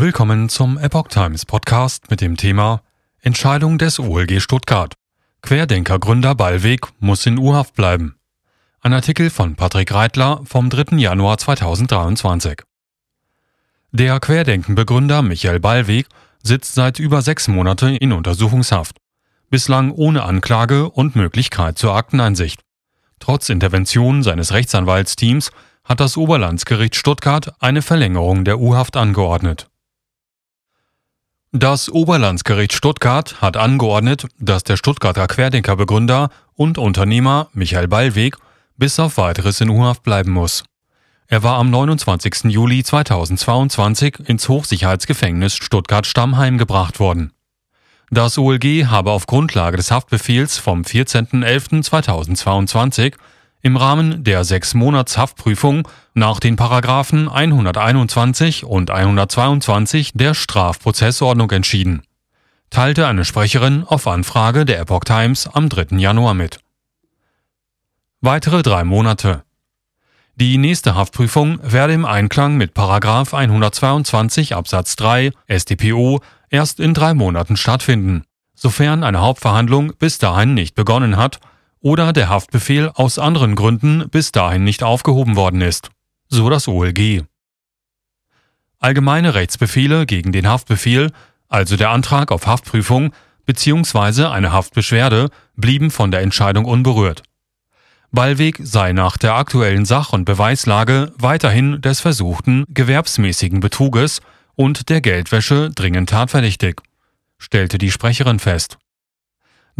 Willkommen zum Epoch Times Podcast mit dem Thema Entscheidung des OLG Stuttgart. Querdenker-Gründer Ballweg muss in U-Haft bleiben. Ein Artikel von Patrick Reitler vom 3. Januar 2023. Der Querdenken-Begründer Michael Ballweg sitzt seit über sechs Monaten in Untersuchungshaft. Bislang ohne Anklage und Möglichkeit zur Akteneinsicht. Trotz Intervention seines Rechtsanwaltsteams hat das Oberlandesgericht Stuttgart eine Verlängerung der U-Haft angeordnet. Das Oberlandesgericht Stuttgart hat angeordnet, dass der Stuttgarter Querdenkerbegründer und Unternehmer Michael Ballweg bis auf weiteres in U-Haft bleiben muss. Er war am 29. Juli 2022 ins Hochsicherheitsgefängnis Stuttgart-Stammheim gebracht worden. Das OLG habe auf Grundlage des Haftbefehls vom 14.11.2022 im Rahmen der sechs Monats Haftprüfung nach den Paragraphen 121 und 122 der Strafprozessordnung entschieden, teilte eine Sprecherin auf Anfrage der Epoch Times am 3. Januar mit. Weitere drei Monate. Die nächste Haftprüfung werde im Einklang mit Paragraph 122 Absatz 3 StPO erst in drei Monaten stattfinden, sofern eine Hauptverhandlung bis dahin nicht begonnen hat oder der Haftbefehl aus anderen Gründen bis dahin nicht aufgehoben worden ist, so das OLG. Allgemeine Rechtsbefehle gegen den Haftbefehl, also der Antrag auf Haftprüfung bzw. eine Haftbeschwerde, blieben von der Entscheidung unberührt. Ballweg sei nach der aktuellen Sach- und Beweislage weiterhin des versuchten gewerbsmäßigen Betruges und der Geldwäsche dringend tatverdächtig, stellte die Sprecherin fest.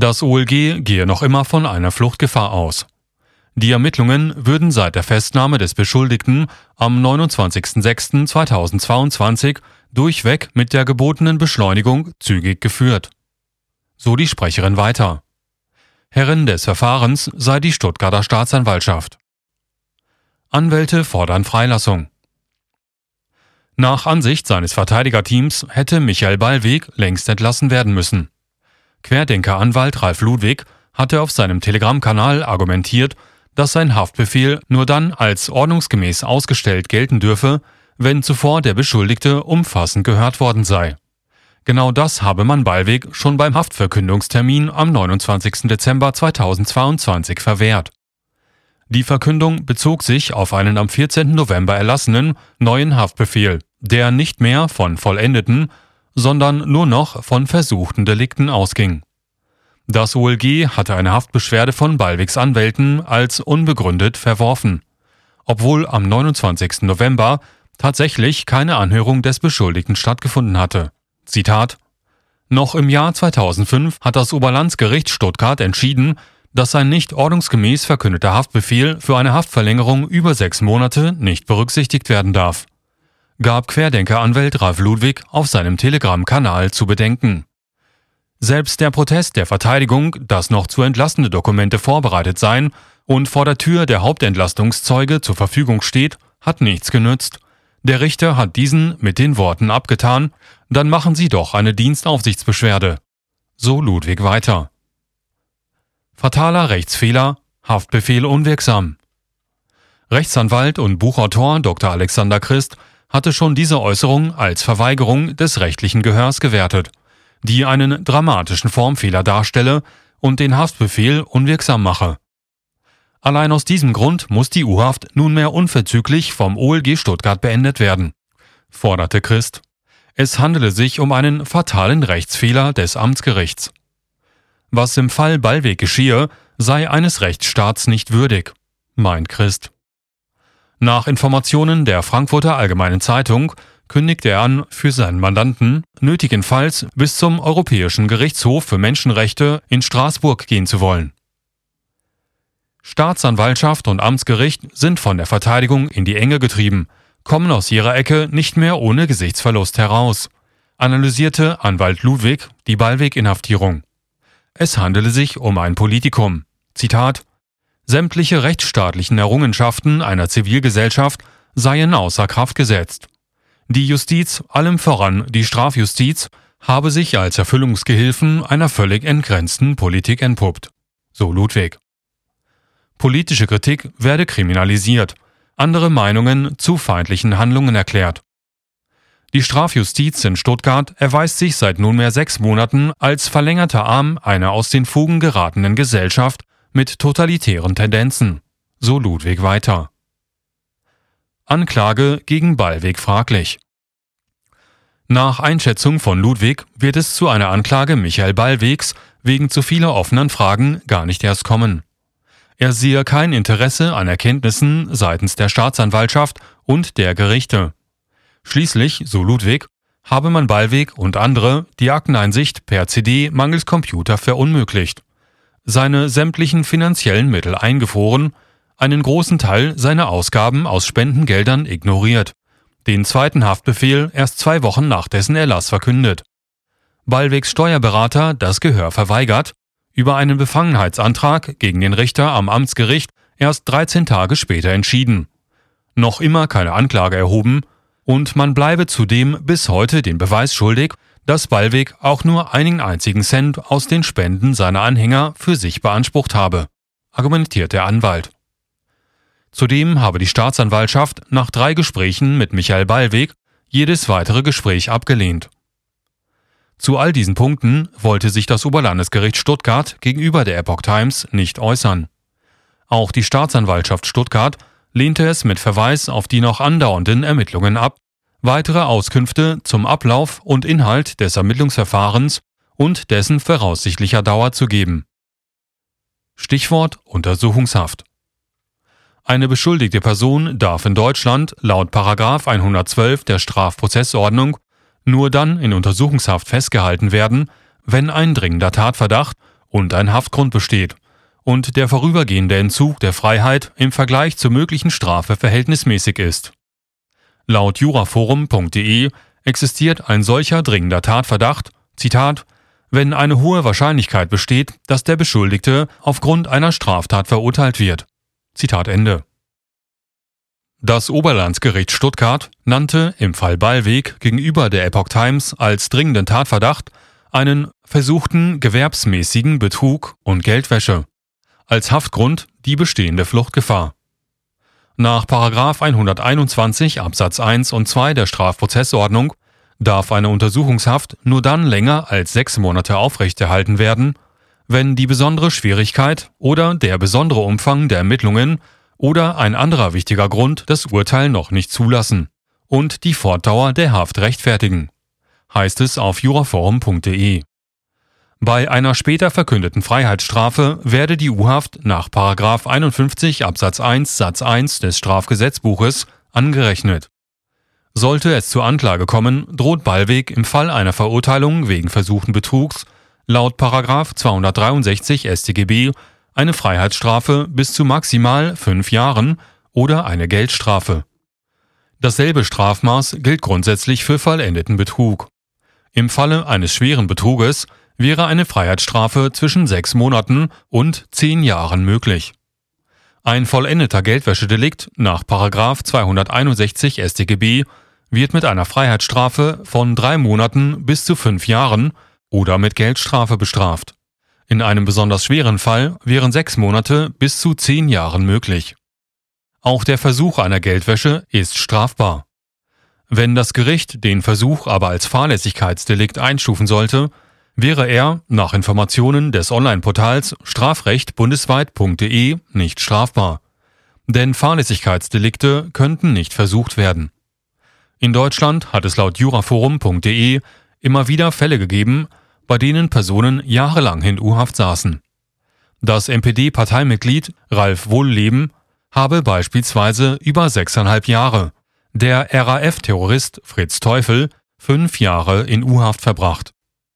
Das OLG gehe noch immer von einer Fluchtgefahr aus. Die Ermittlungen würden seit der Festnahme des Beschuldigten am 29.06.2022 durchweg mit der gebotenen Beschleunigung zügig geführt. So die Sprecherin weiter. Herrin des Verfahrens sei die Stuttgarter Staatsanwaltschaft. Anwälte fordern Freilassung. Nach Ansicht seines Verteidigerteams hätte Michael Ballweg längst entlassen werden müssen. Querdenker-Anwalt Ralf Ludwig hatte auf seinem Telegram-Kanal argumentiert, dass sein Haftbefehl nur dann als ordnungsgemäß ausgestellt gelten dürfe, wenn zuvor der Beschuldigte umfassend gehört worden sei. Genau das habe man Ballweg schon beim Haftverkündungstermin am 29. Dezember 2022 verwehrt. Die Verkündung bezog sich auf einen am 14. November erlassenen neuen Haftbefehl, der nicht mehr von vollendeten, sondern nur noch von versuchten Delikten ausging. Das OLG hatte eine Haftbeschwerde von Ballwigs Anwälten als unbegründet verworfen, obwohl am 29. November tatsächlich keine Anhörung des Beschuldigten stattgefunden hatte. Zitat Noch im Jahr 2005 hat das Oberlandesgericht Stuttgart entschieden, dass ein nicht ordnungsgemäß verkündeter Haftbefehl für eine Haftverlängerung über sechs Monate nicht berücksichtigt werden darf gab Querdenker-Anwalt Ralf Ludwig auf seinem Telegram-Kanal zu bedenken. Selbst der Protest der Verteidigung, dass noch zu entlastende Dokumente vorbereitet seien und vor der Tür der Hauptentlastungszeuge zur Verfügung steht, hat nichts genützt. Der Richter hat diesen mit den Worten abgetan, dann machen Sie doch eine Dienstaufsichtsbeschwerde. So Ludwig weiter. Fataler Rechtsfehler, Haftbefehl unwirksam. Rechtsanwalt und Buchautor Dr. Alexander Christ hatte schon diese Äußerung als Verweigerung des rechtlichen Gehörs gewertet, die einen dramatischen Formfehler darstelle und den Haftbefehl unwirksam mache. Allein aus diesem Grund muss die U-Haft nunmehr unverzüglich vom OLG Stuttgart beendet werden, forderte Christ. Es handele sich um einen fatalen Rechtsfehler des Amtsgerichts. Was im Fall Ballweg geschehe, sei eines Rechtsstaats nicht würdig, meint Christ. Nach Informationen der Frankfurter Allgemeinen Zeitung kündigte er an, für seinen Mandanten nötigenfalls bis zum Europäischen Gerichtshof für Menschenrechte in Straßburg gehen zu wollen. Staatsanwaltschaft und Amtsgericht sind von der Verteidigung in die Enge getrieben, kommen aus ihrer Ecke nicht mehr ohne Gesichtsverlust heraus, analysierte Anwalt Ludwig die Ballweg-Inhaftierung. Es handele sich um ein Politikum. Zitat Sämtliche rechtsstaatlichen Errungenschaften einer Zivilgesellschaft seien außer Kraft gesetzt. Die Justiz, allem voran die Strafjustiz, habe sich als Erfüllungsgehilfen einer völlig entgrenzten Politik entpuppt. So Ludwig. Politische Kritik werde kriminalisiert, andere Meinungen zu feindlichen Handlungen erklärt. Die Strafjustiz in Stuttgart erweist sich seit nunmehr sechs Monaten als verlängerter Arm einer aus den Fugen geratenen Gesellschaft mit totalitären Tendenzen, so Ludwig weiter. Anklage gegen Ballweg fraglich. Nach Einschätzung von Ludwig wird es zu einer Anklage Michael Ballwegs wegen zu vieler offenen Fragen gar nicht erst kommen. Er sehe kein Interesse an Erkenntnissen seitens der Staatsanwaltschaft und der Gerichte. Schließlich, so Ludwig, habe man Ballweg und andere die Akteneinsicht per CD mangels Computer verunmöglicht, seine sämtlichen finanziellen Mittel eingefroren, einen großen Teil seiner Ausgaben aus Spendengeldern ignoriert, den zweiten Haftbefehl erst zwei Wochen nach dessen Erlass verkündet. Ballwegs Steuerberater das Gehör verweigert, über einen Befangenheitsantrag gegen den Richter am Amtsgericht erst 13 Tage später entschieden. Noch immer keine Anklage erhoben und man bleibe zudem bis heute den Beweis schuldig, dass Ballweg auch nur einen einzigen Cent aus den Spenden seiner Anhänger für sich beansprucht habe, argumentiert der Anwalt. Zudem habe die Staatsanwaltschaft nach drei Gesprächen mit Michael Ballweg jedes weitere Gespräch abgelehnt. Zu all diesen Punkten wollte sich das Oberlandesgericht Stuttgart gegenüber der Epoch Times nicht äußern. Auch die Staatsanwaltschaft Stuttgart lehnte es mit Verweis auf die noch andauernden Ermittlungen ab, weitere Auskünfte zum Ablauf und Inhalt des Ermittlungsverfahrens und dessen voraussichtlicher Dauer zu geben. Stichwort Untersuchungshaft. Eine beschuldigte Person darf in Deutschland laut 112 der Strafprozessordnung nur dann in Untersuchungshaft festgehalten werden, wenn ein dringender Tatverdacht und ein Haftgrund besteht und der vorübergehende Entzug der Freiheit im Vergleich zur möglichen Strafe verhältnismäßig ist. Laut juraforum.de existiert ein solcher dringender Tatverdacht, Zitat, wenn eine hohe Wahrscheinlichkeit besteht, dass der Beschuldigte aufgrund einer Straftat verurteilt wird. Zitat Ende. Das Oberlandesgericht Stuttgart nannte im Fall Ballweg gegenüber der Epoch Times als dringenden Tatverdacht einen versuchten gewerbsmäßigen Betrug und Geldwäsche als Haftgrund die bestehende Fluchtgefahr. Nach 121 Absatz 1 und 2 der Strafprozessordnung darf eine Untersuchungshaft nur dann länger als sechs Monate aufrechterhalten werden, wenn die besondere Schwierigkeit oder der besondere Umfang der Ermittlungen oder ein anderer wichtiger Grund das Urteil noch nicht zulassen und die Fortdauer der Haft rechtfertigen, heißt es auf juraforum.de. Bei einer später verkündeten Freiheitsstrafe werde die U-Haft nach 51 Absatz 1 Satz 1 des Strafgesetzbuches angerechnet. Sollte es zur Anklage kommen, droht Ballweg im Fall einer Verurteilung wegen versuchten Betrugs laut 263 StGB eine Freiheitsstrafe bis zu maximal fünf Jahren oder eine Geldstrafe. Dasselbe Strafmaß gilt grundsätzlich für vollendeten Betrug. Im Falle eines schweren Betruges wäre eine Freiheitsstrafe zwischen sechs Monaten und zehn Jahren möglich. Ein vollendeter Geldwäschedelikt nach 261 StGB wird mit einer Freiheitsstrafe von drei Monaten bis zu fünf Jahren oder mit Geldstrafe bestraft. In einem besonders schweren Fall wären sechs Monate bis zu zehn Jahren möglich. Auch der Versuch einer Geldwäsche ist strafbar. Wenn das Gericht den Versuch aber als Fahrlässigkeitsdelikt einstufen sollte, wäre er nach Informationen des Online-Portals strafrechtbundesweit.de nicht strafbar. Denn Fahrlässigkeitsdelikte könnten nicht versucht werden. In Deutschland hat es laut juraforum.de immer wieder Fälle gegeben, bei denen Personen jahrelang in U-Haft saßen. Das NPD-Parteimitglied Ralf Wohlleben habe beispielsweise über sechseinhalb Jahre, der RAF-Terrorist Fritz Teufel fünf Jahre in U-Haft verbracht.